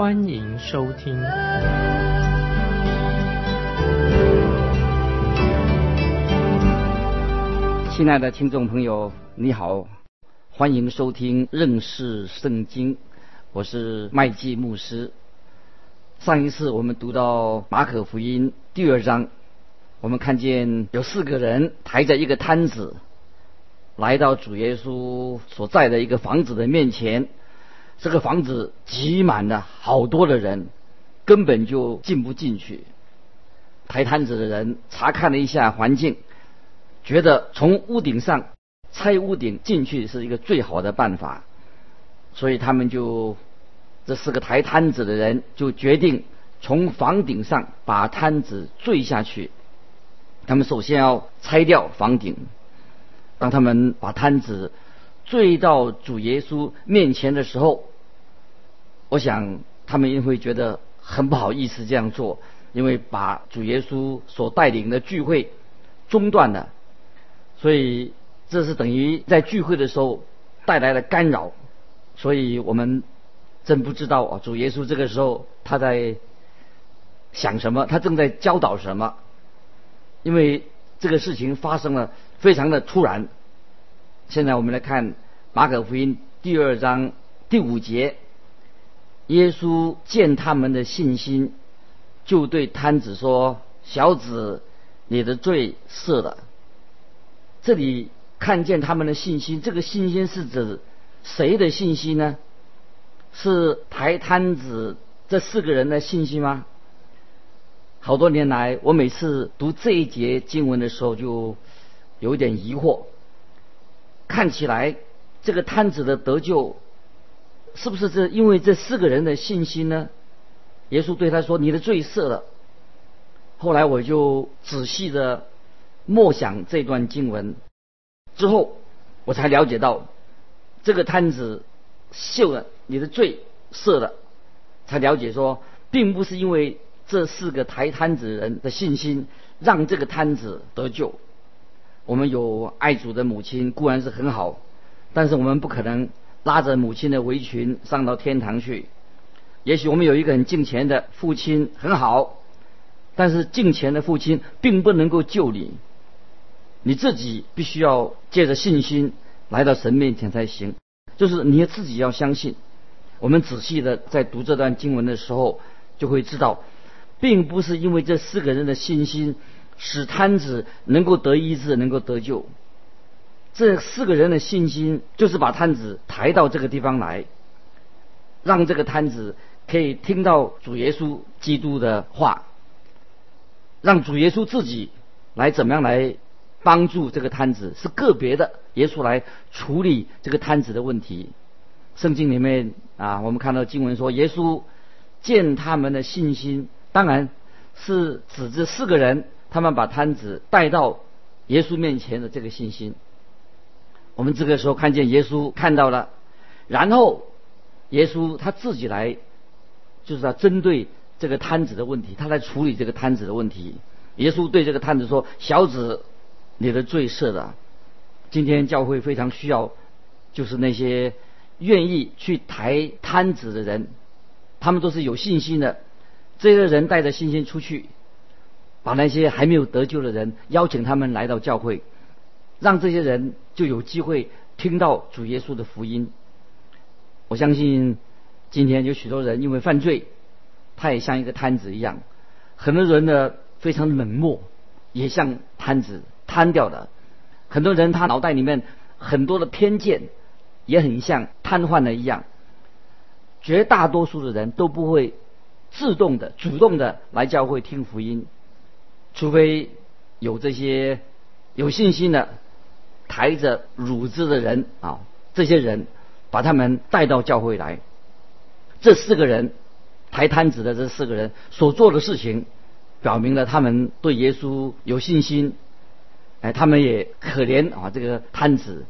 欢迎收听。亲爱的听众朋友，你好，欢迎收听认识圣经，我是麦基牧师。上一次我们读到马可福音第二章。我们看见有四个人抬着一个摊子，来到主耶稣所在的一个房子的面前。这个房子挤满了好多的人，根本就进不进去。抬摊子的人查看了一下环境，觉得从屋顶上拆屋顶进去是一个最好的办法，所以他们就这四个抬摊子的人就决定从房顶上把摊子坠下去。他们首先要拆掉房顶，当他们把摊子坠到主耶稣面前的时候，我想他们也会觉得很不好意思这样做，因为把主耶稣所带领的聚会中断了，所以这是等于在聚会的时候带来了干扰，所以我们真不知道啊，主耶稣这个时候他在想什么，他正在教导什么。因为这个事情发生了非常的突然。现在我们来看马可福音第二章第五节，耶稣见他们的信心，就对摊子说：“小子，你的罪赦了。”这里看见他们的信心，这个信心是指谁的信心呢？是抬摊子这四个人的信心吗？好多年来，我每次读这一节经文的时候，就有点疑惑。看起来这个摊子的得救，是不是这因为这四个人的信心呢？耶稣对他说：“你的罪赦了。”后来我就仔细的默想这段经文，之后我才了解到，这个摊子秀了，你的罪赦了，才了解说，并不是因为。这四个抬摊子人的信心，让这个摊子得救。我们有爱主的母亲固然是很好，但是我们不可能拉着母亲的围裙上到天堂去。也许我们有一个很敬虔的父亲很好，但是敬虔的父亲并不能够救你。你自己必须要借着信心来到神面前才行。就是你自己要相信。我们仔细的在读这段经文的时候，就会知道。并不是因为这四个人的信心使摊子能够得医治、能够得救。这四个人的信心就是把摊子抬到这个地方来，让这个摊子可以听到主耶稣基督的话，让主耶稣自己来怎么样来帮助这个摊子，是个别的耶稣来处理这个摊子的问题。圣经里面啊，我们看到经文说，耶稣见他们的信心。当然是指这四个人，他们把摊子带到耶稣面前的这个信心。我们这个时候看见耶稣看到了，然后耶稣他自己来，就是要针对这个摊子的问题，他来处理这个摊子的问题。耶稣对这个摊子说：“小子，你的罪赦了。”今天教会非常需要，就是那些愿意去抬摊子的人，他们都是有信心的。这些人带着信心出去，把那些还没有得救的人邀请他们来到教会，让这些人就有机会听到主耶稣的福音。我相信今天有许多人因为犯罪，他也像一个摊子一样，很多人呢非常冷漠，也像摊子瘫掉的。很多人他脑袋里面很多的偏见，也很像瘫痪的一样。绝大多数的人都不会。自动的、主动的来教会听福音，除非有这些有信心的抬着乳汁的人啊，这些人把他们带到教会来。这四个人抬摊子的这四个人所做的事情，表明了他们对耶稣有信心。哎，他们也可怜啊这个摊子，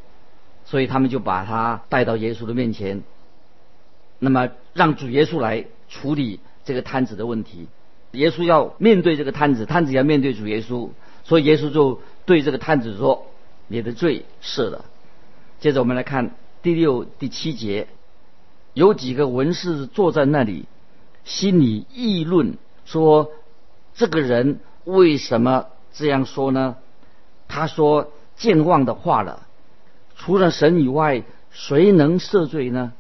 所以他们就把他带到耶稣的面前，那么让主耶稣来处理这个摊子的问题。耶稣要面对这个摊子，摊子要面对主耶稣，所以耶稣就对这个摊子说：“你的罪赦了。”接着我们来看第六、第七节，有几个文士坐在那里，心里议论说：“这个人为什么这样说呢？”他说健忘的话了。除了神以外，谁能赦罪呢？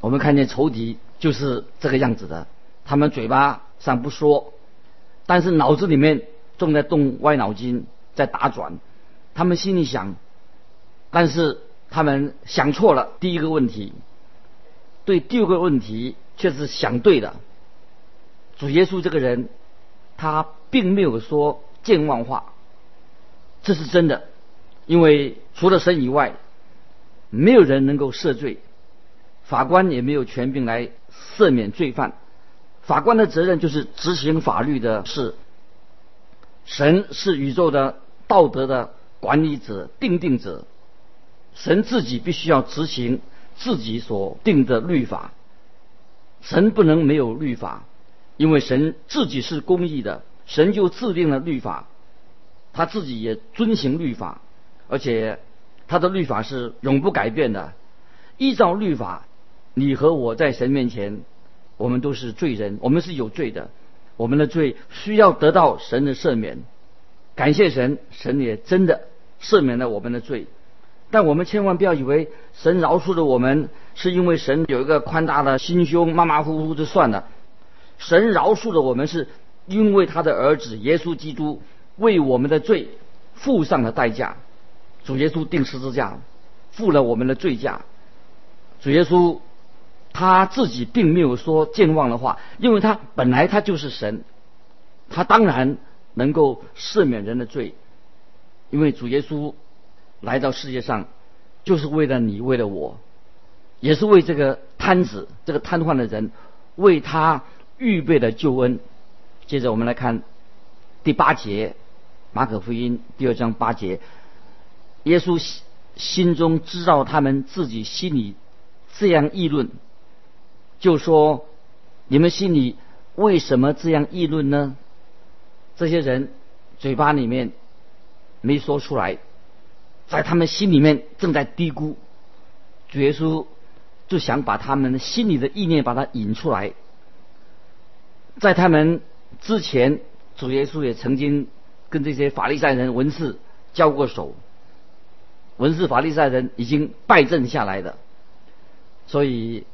我们看见仇敌就是这个样子的，他们嘴巴上不说，但是脑子里面正在动歪脑筋，在打转。他们心里想。但是他们想错了第一个问题，对第二个问题却是想对的。主耶稣这个人，他并没有说健忘话，这是真的，因为除了神以外，没有人能够赦罪，法官也没有权柄来赦免罪犯。法官的责任就是执行法律的事，神是宇宙的道德的管理者、定定者。神自己必须要执行自己所定的律法，神不能没有律法，因为神自己是公义的，神就制定了律法，他自己也遵行律法，而且他的律法是永不改变的。依照律法，你和我在神面前，我们都是罪人，我们是有罪的，我们的罪需要得到神的赦免。感谢神，神也真的赦免了我们的罪。但我们千万不要以为神饶恕了我们，是因为神有一个宽大的心胸，马马虎虎就算了。神饶恕了我们，是因为他的儿子耶稣基督为我们的罪付上了代价。主耶稣定十字架，付了我们的罪价。主耶稣他自己并没有说健忘的话，因为他本来他就是神，他当然能够赦免人的罪，因为主耶稣。来到世界上，就是为了你，为了我，也是为这个瘫子、这个瘫痪的人，为他预备的救恩。接着我们来看第八节，《马可福音》第二章八节，耶稣心心中知道他们自己心里这样议论，就说：“你们心里为什么这样议论呢？”这些人嘴巴里面没说出来。在他们心里面正在嘀咕，主耶稣就想把他们心里的意念把它引出来。在他们之前，主耶稣也曾经跟这些法利赛人文士交过手，文士法利赛人已经败阵下来的，所以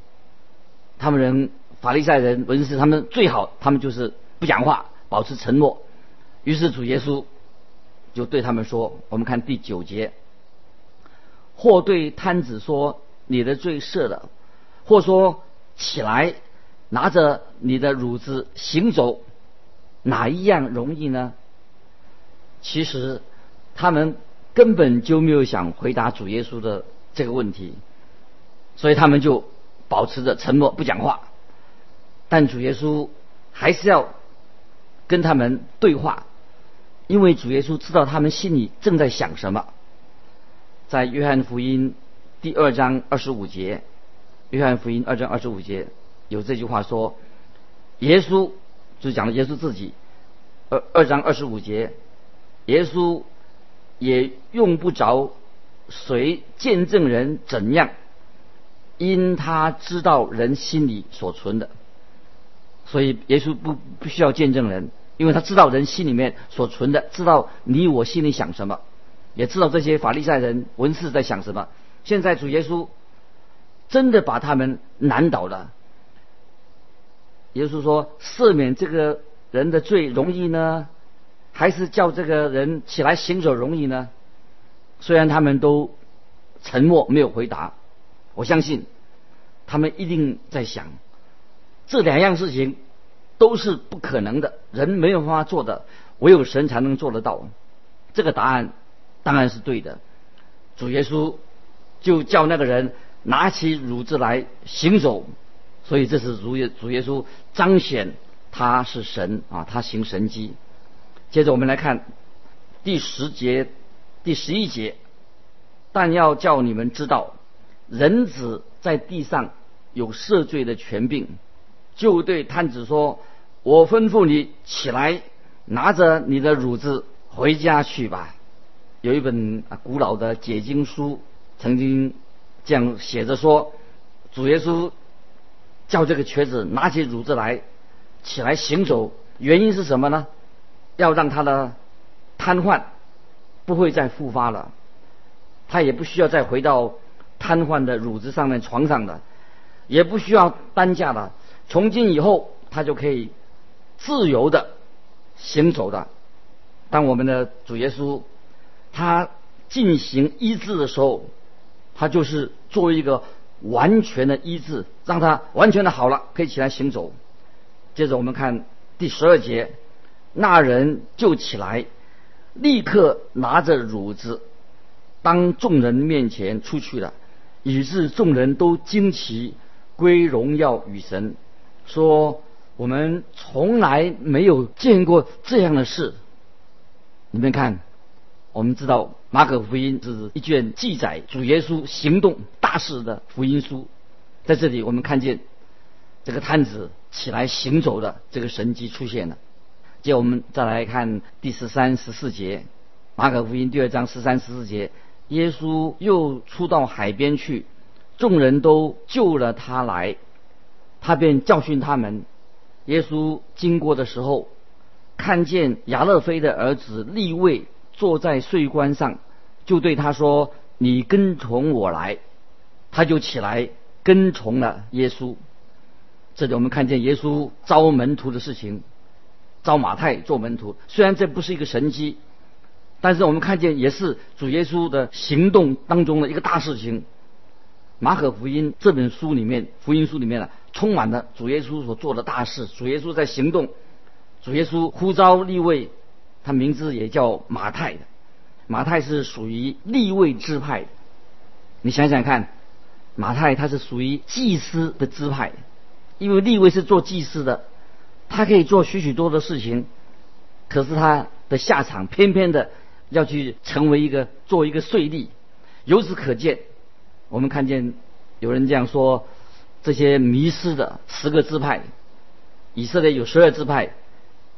他们人法利赛人文士他们最好他们就是不讲话，保持沉默。于是主耶稣就对他们说：“我们看第九节。”或对摊子说：“你的罪赦了。”或说：“起来，拿着你的褥子行走。”哪一样容易呢？其实他们根本就没有想回答主耶稣的这个问题，所以他们就保持着沉默不讲话。但主耶稣还是要跟他们对话，因为主耶稣知道他们心里正在想什么。在约翰福音第二章二十五节，约翰福音二章二十五节有这句话说：“耶稣就讲了耶稣自己。”二二章二十五节，耶稣也用不着谁见证人怎样，因他知道人心里所存的，所以耶稣不不需要见证人，因为他知道人心里面所存的，知道你我心里想什么。也知道这些法利赛人文士在想什么。现在主耶稣真的把他们难倒了。耶稣说：“赦免这个人的罪容易呢，还是叫这个人起来行走容易呢？”虽然他们都沉默没有回答，我相信他们一定在想，这两样事情都是不可能的，人没有办法做的，唯有神才能做得到。这个答案。当然是对的，主耶稣就叫那个人拿起褥子来行走，所以这是主耶主耶稣彰显他是神啊，他行神迹。接着我们来看第十节、第十一节，但要叫你们知道，人子在地上有赦罪的权柄，就对探子说：“我吩咐你起来，拿着你的褥子回家去吧。”有一本古老的解经书曾经这样写着说：“主耶稣叫这个瘸子拿起褥子来，起来行走，原因是什么呢？”要让他的瘫痪不会再复发了，他也不需要再回到瘫痪的褥子上面床上的，也不需要担架了。从今以后，他就可以自由的行走的。当我们的主耶稣他进行医治的时候，他就是作为一个完全的医治，让他完全的好了，可以起来行走。接着我们看第十二节。那人就起来，立刻拿着褥子，当众人面前出去了，以致众人都惊奇，归荣耀与神，说：“我们从来没有见过这样的事。”你们看，我们知道马可福音是一卷记载主耶稣行动大事的福音书，在这里我们看见这个摊子起来行走的这个神迹出现了。接我们再来看第十三、十四节，马可福音第二章十三、十四节，耶稣又出到海边去，众人都救了他来，他便教训他们。耶稣经过的时候，看见亚勒菲的儿子利位坐在税关上，就对他说：“你跟从我来。”他就起来跟从了耶稣。这里我们看见耶稣招门徒的事情。招马太做门徒，虽然这不是一个神迹，但是我们看见也是主耶稣的行动当中的一个大事情。马可福音这本书里面，福音书里面呢，充满了主耶稣所做的大事。主耶稣在行动，主耶稣呼召立位，他名字也叫马太的。马太是属于立位支派，你想想看，马太他是属于祭司的支派，因为立位是做祭司的。他可以做许许多的事情，可是他的下场偏偏的要去成为一个做一个税吏。由此可见，我们看见有人这样说：这些迷失的十个支派，以色列有十二支派，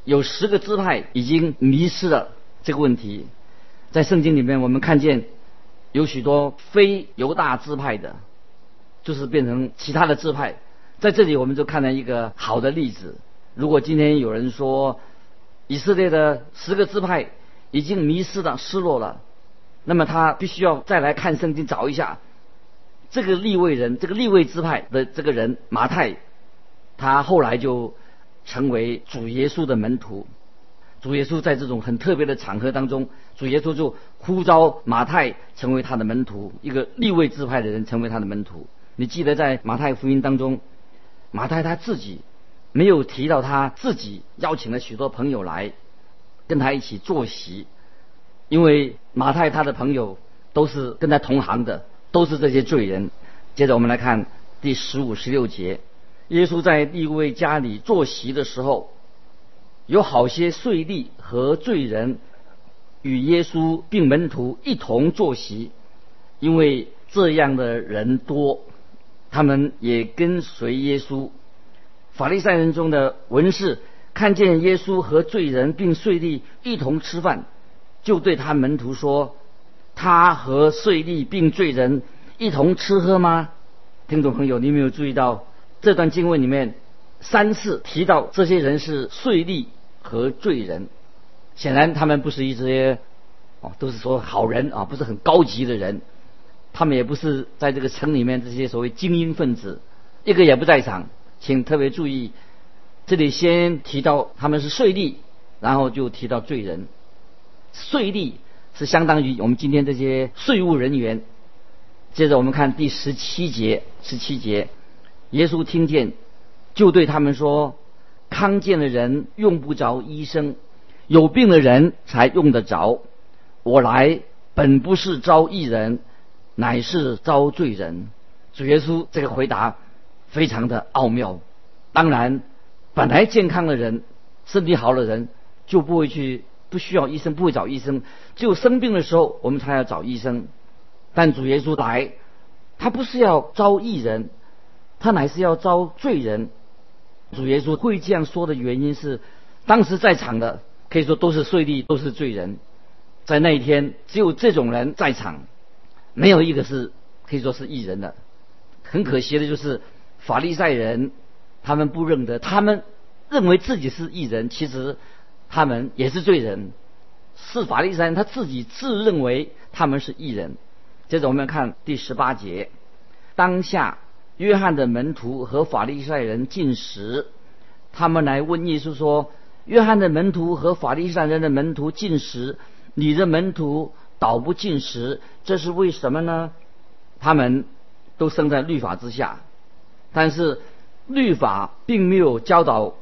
有十个支派已经迷失了这个问题。在圣经里面，我们看见有许多非犹大支派的，就是变成其他的支派。在这里，我们就看到一个好的例子。如果今天有人说以色列的十个支派已经迷失了、失落了，那么他必须要再来看圣经找一下这个立位人、这个立位支派的这个人马太，他后来就成为主耶稣的门徒。主耶稣在这种很特别的场合当中，主耶稣就呼召马太成为他的门徒，一个立位支派的人成为他的门徒。你记得在马太福音当中，马太他自己。没有提到他自己邀请了许多朋友来跟他一起坐席，因为马太他的朋友都是跟他同行的，都是这些罪人。接着我们来看第十五、十六节，耶稣在利位家里坐席的时候，有好些税吏和罪人与耶稣并门徒一同坐席，因为这样的人多，他们也跟随耶稣。法利赛人中的文士看见耶稣和罪人并税吏一同吃饭，就对他门徒说：“他和税吏并罪人一同吃喝吗？”听众朋友，你有没有注意到这段经文里面三次提到这些人是税吏和罪人？显然他们不是一些哦，都是说好人啊，不是很高级的人。他们也不是在这个城里面这些所谓精英分子，一个也不在场。请特别注意，这里先提到他们是税吏，然后就提到罪人。税吏是相当于我们今天这些税务人员。接着我们看第十七节，十七节，耶稣听见，就对他们说：“康健的人用不着医生，有病的人才用得着。我来本不是招义人，乃是招罪人。”主耶稣这个回答。非常的奥妙。当然，本来健康的人、身体好的人就不会去不需要医生，不会找医生。只有生病的时候，我们才要找医生。但主耶稣来，他不是要招义人，他乃是要招罪人。主耶稣会这样说的原因是，当时在场的可以说都是税吏，都是罪人。在那一天，只有这种人在场，没有一个是可以说是艺人的。很可惜的就是法利赛人，他们不认得，他们认为自己是艺人，其实他们也是罪人。是法利赛人他自己自认为他们是艺人。接着我们看第十八节，当下约翰的门徒和法利赛人进食，他们来问耶稣说：“约翰的门徒和法利赛人的门徒进食。”你的门徒倒不进食，这是为什么呢？他们都生在律法之下，但是律法并没有教导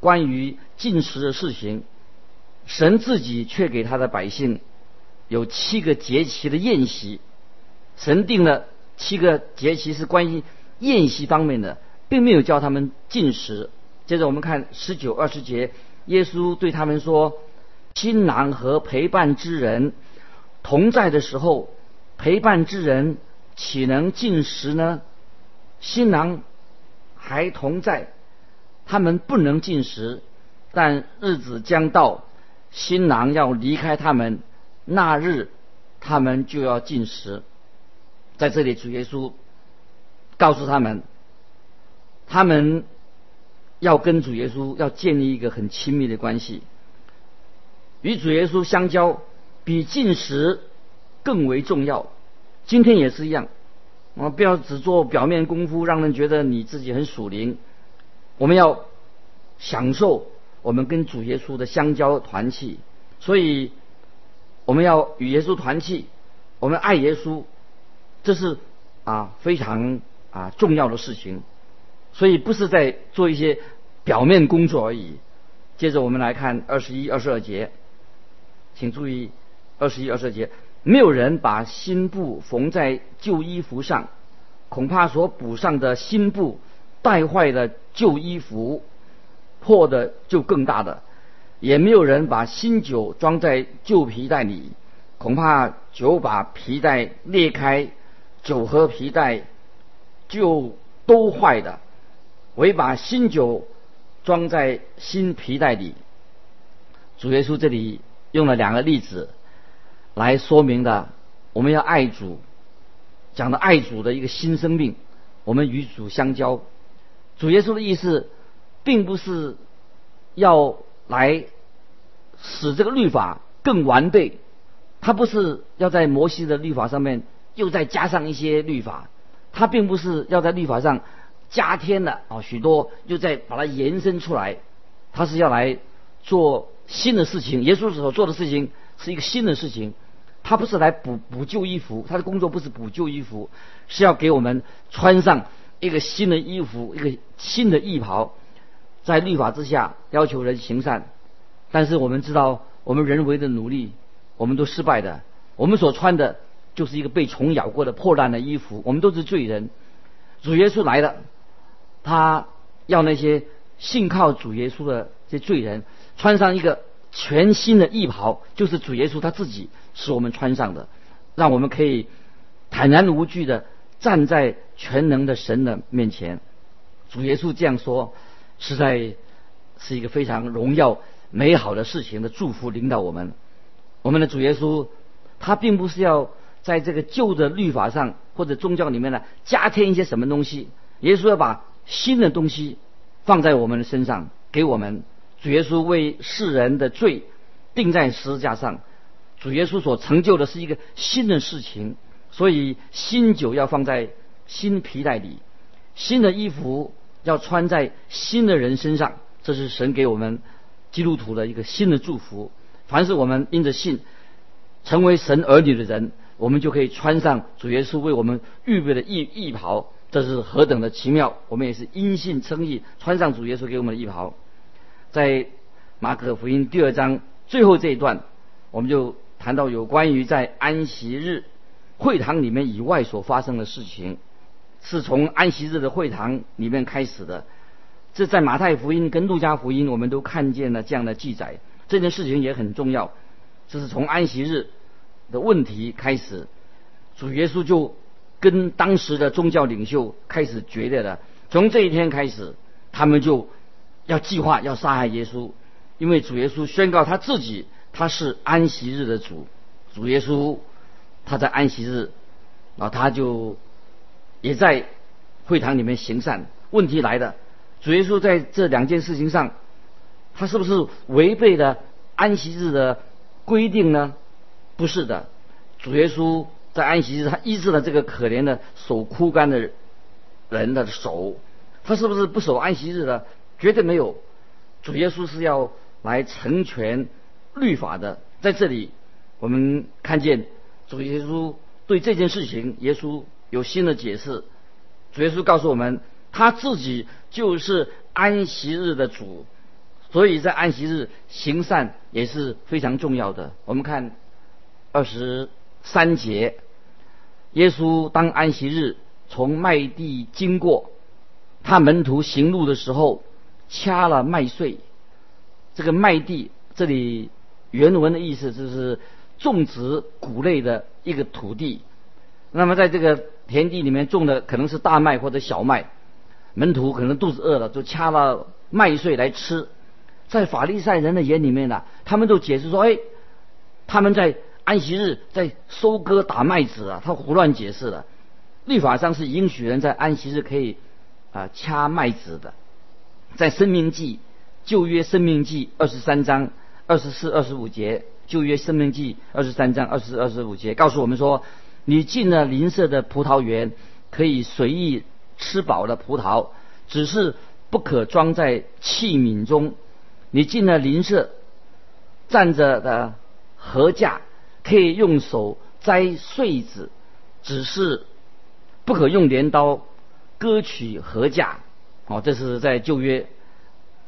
关于进食的事情。神自己却给他的百姓有七个节期的宴席，神定了七个节期是关于宴席方面的，并没有叫他们进食。接着我们看十九二十节，耶稣对他们说。新郎和陪伴之人同在的时候，陪伴之人岂能进食呢？新郎还同在，他们不能进食。但日子将到，新郎要离开他们，那日他们就要进食。在这里，主耶稣告诉他们，他们要跟主耶稣要建立一个很亲密的关系。与主耶稣相交，比进食更为重要。今天也是一样，啊，不要只做表面功夫，让人觉得你自己很属灵。我们要享受我们跟主耶稣的相交团契，所以我们要与耶稣团契，我们爱耶稣，这是啊非常啊重要的事情。所以不是在做一些表面工作而已。接着我们来看二十一、二十二节。请注意，二十一、二十二节，没有人把新布缝在旧衣服上，恐怕所补上的新布带坏的旧衣服，破的就更大的；也没有人把新酒装在旧皮袋里，恐怕酒把皮带裂开，酒和皮带就都坏的；唯把新酒装在新皮带里。主耶稣这里。用了两个例子来说明的，我们要爱主，讲的爱主的一个新生命，我们与主相交。主耶稣的意思，并不是要来使这个律法更完备，他不是要在摩西的律法上面又再加上一些律法，他并不是要在律法上加添了啊许多，又再把它延伸出来，他是要来做。新的事情，耶稣所做的事情是一个新的事情，他不是来补补旧衣服，他的工作不是补旧衣服，是要给我们穿上一个新的衣服，一个新的衣袍。在律法之下要求人行善，但是我们知道，我们人为的努力，我们都失败的。我们所穿的就是一个被虫咬过的破烂的衣服，我们都是罪人。主耶稣来了，他要那些信靠主耶稣的这罪人。穿上一个全新的衣袍，就是主耶稣他自己使我们穿上的，让我们可以坦然无惧的站在全能的神的面前。主耶稣这样说，实在是一个非常荣耀美好的事情的祝福，领导我们。我们的主耶稣，他并不是要在这个旧的律法上或者宗教里面呢加添一些什么东西，耶稣要把新的东西放在我们的身上，给我们。主耶稣为世人的罪定在十字架上，主耶稣所成就的是一个新的事情，所以新酒要放在新皮带里，新的衣服要穿在新的人身上，这是神给我们基督徒的一个新的祝福。凡是我们因着信成为神儿女的人，我们就可以穿上主耶稣为我们预备的衣衣袍，这是何等的奇妙！我们也是因信称义，穿上主耶稣给我们的衣袍。在马可福音第二章最后这一段，我们就谈到有关于在安息日会堂里面以外所发生的事情。是从安息日的会堂里面开始的。这在马太福音跟路加福音，我们都看见了这样的记载。这件事情也很重要，这是从安息日的问题开始，主耶稣就跟当时的宗教领袖开始决裂了。从这一天开始，他们就要计划要杀害耶稣，因为主耶稣宣告他自己他是安息日的主。主耶稣他在安息日，啊，他就也在会堂里面行善。问题来了。主耶稣在这两件事情上，他是不是违背了安息日的规定呢？不是的，主耶稣在安息日他医治了这个可怜的手枯干的人的手，他是不是不守安息日的？绝对没有。主耶稣是要来成全律法的。在这里，我们看见主耶稣对这件事情，耶稣有新的解释。主耶稣告诉我们。他自己就是安息日的主，所以在安息日行善也是非常重要的。我们看二十三节，耶稣当安息日从麦地经过，他门徒行路的时候掐了麦穗。这个麦地这里原文的意思就是种植谷类的一个土地。那么在这个田地里面种的可能是大麦或者小麦。门徒可能肚子饿了，就掐了麦穗来吃。在法利赛人的眼里面呢，他们都解释说：“哎，他们在安息日在收割打麦子啊。”他胡乱解释了。律法上是允许人在安息日可以啊掐麦子的。在《生命记》旧约《生命记》二十三章二十四、二十五节，旧约《生命记》二十三章二十四、二十五节告诉我们说：“你进了邻舍的葡萄园，可以随意。”吃饱了葡萄，只是不可装在器皿中。你进了邻舍站着的禾架，可以用手摘穗子，只是不可用镰刀割取禾架。哦，这是在旧约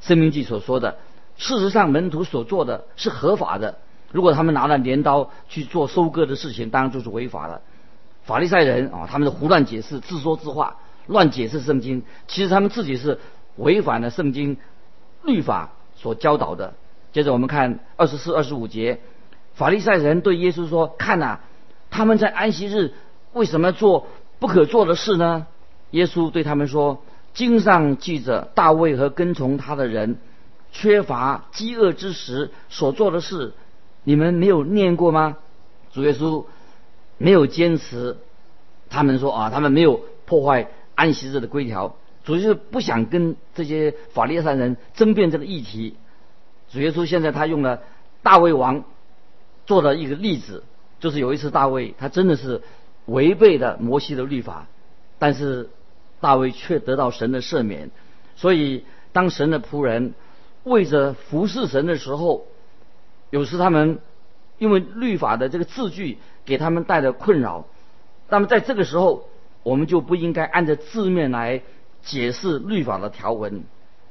生命记所说的。事实上，门徒所做的是合法的。如果他们拿了镰刀去做收割的事情，当然就是违法了。法利赛人啊，他们是胡乱解释，自说自话。乱解释圣经，其实他们自己是违反了圣经律法所教导的。接着我们看二十四、二十五节，法利赛人对耶稣说：“看呐，他们在安息日为什么做不可做的事呢？”耶稣对他们说：“经上记着大卫和跟从他的人缺乏饥饿之时所做的事，你们没有念过吗？”主耶稣没有坚持，他们说啊，他们没有破坏。安息日的规条，主要是不想跟这些法利赛人争辩这个议题。主耶稣现在他用了大卫王做的一个例子，就是有一次大卫他真的是违背了摩西的律法，但是大卫却得到神的赦免。所以当神的仆人为着服侍神的时候，有时他们因为律法的这个字句给他们带来困扰，那么在这个时候。我们就不应该按照字面来解释律法的条文。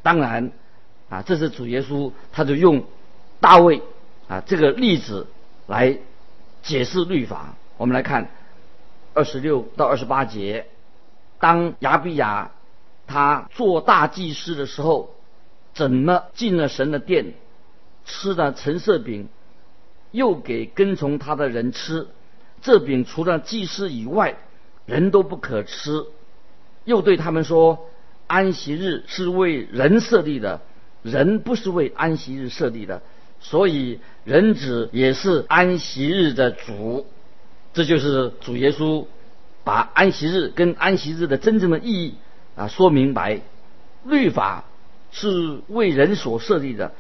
当然，啊，这是主耶稣，他就用大卫啊这个例子来解释律法。我们来看二十六到二十八节，当亚比亚他做大祭司的时候，怎么进了神的殿，吃的橙色饼，又给跟从他的人吃。这饼除了祭司以外，人都不可吃，又对他们说：“安息日是为人设立的，人不是为安息日设立的，所以人子也是安息日的主。”这就是主耶稣把安息日跟安息日的真正的意义啊说明白。律法是为人所设立的，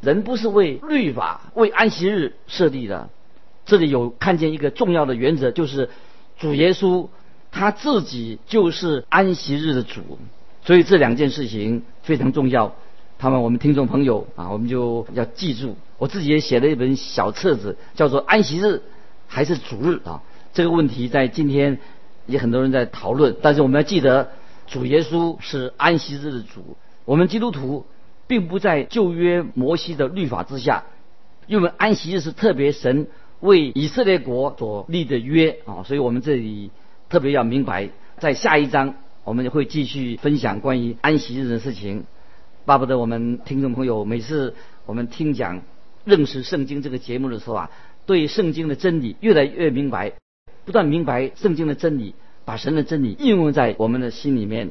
人不是为律法为安息日设立的。这里有看见一个重要的原则，就是主耶稣。他自己就是安息日的主，所以这两件事情非常重要。他们我们听众朋友啊，我们就要记住。我自己也写了一本小册子，叫做《安息日还是主日》啊。这个问题在今天也很多人在讨论，但是我们要记得，主耶稣是安息日的主。我们基督徒并不在旧约摩西的律法之下，因为安息日是特别神为以色列国所立的约啊，所以我们这里。特别要明白，在下一章我们会继续分享关于安息日的事情。巴不得我们听众朋友每次我们听讲认识圣经这个节目的时候啊，对圣经的真理越来越明白，不断明白圣经的真理，把神的真理应用在我们的心里面。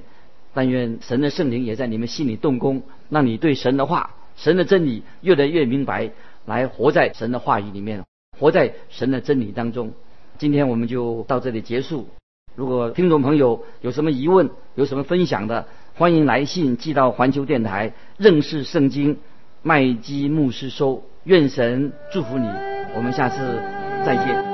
但愿神的圣灵也在你们心里动工，让你对神的话、神的真理越来越明白，来活在神的话语里面，活在神的真理当中。今天我们就到这里结束。如果听众朋友有什么疑问，有什么分享的，欢迎来信寄到环球电台认识圣经麦基牧师收。愿神祝福你，我们下次再见。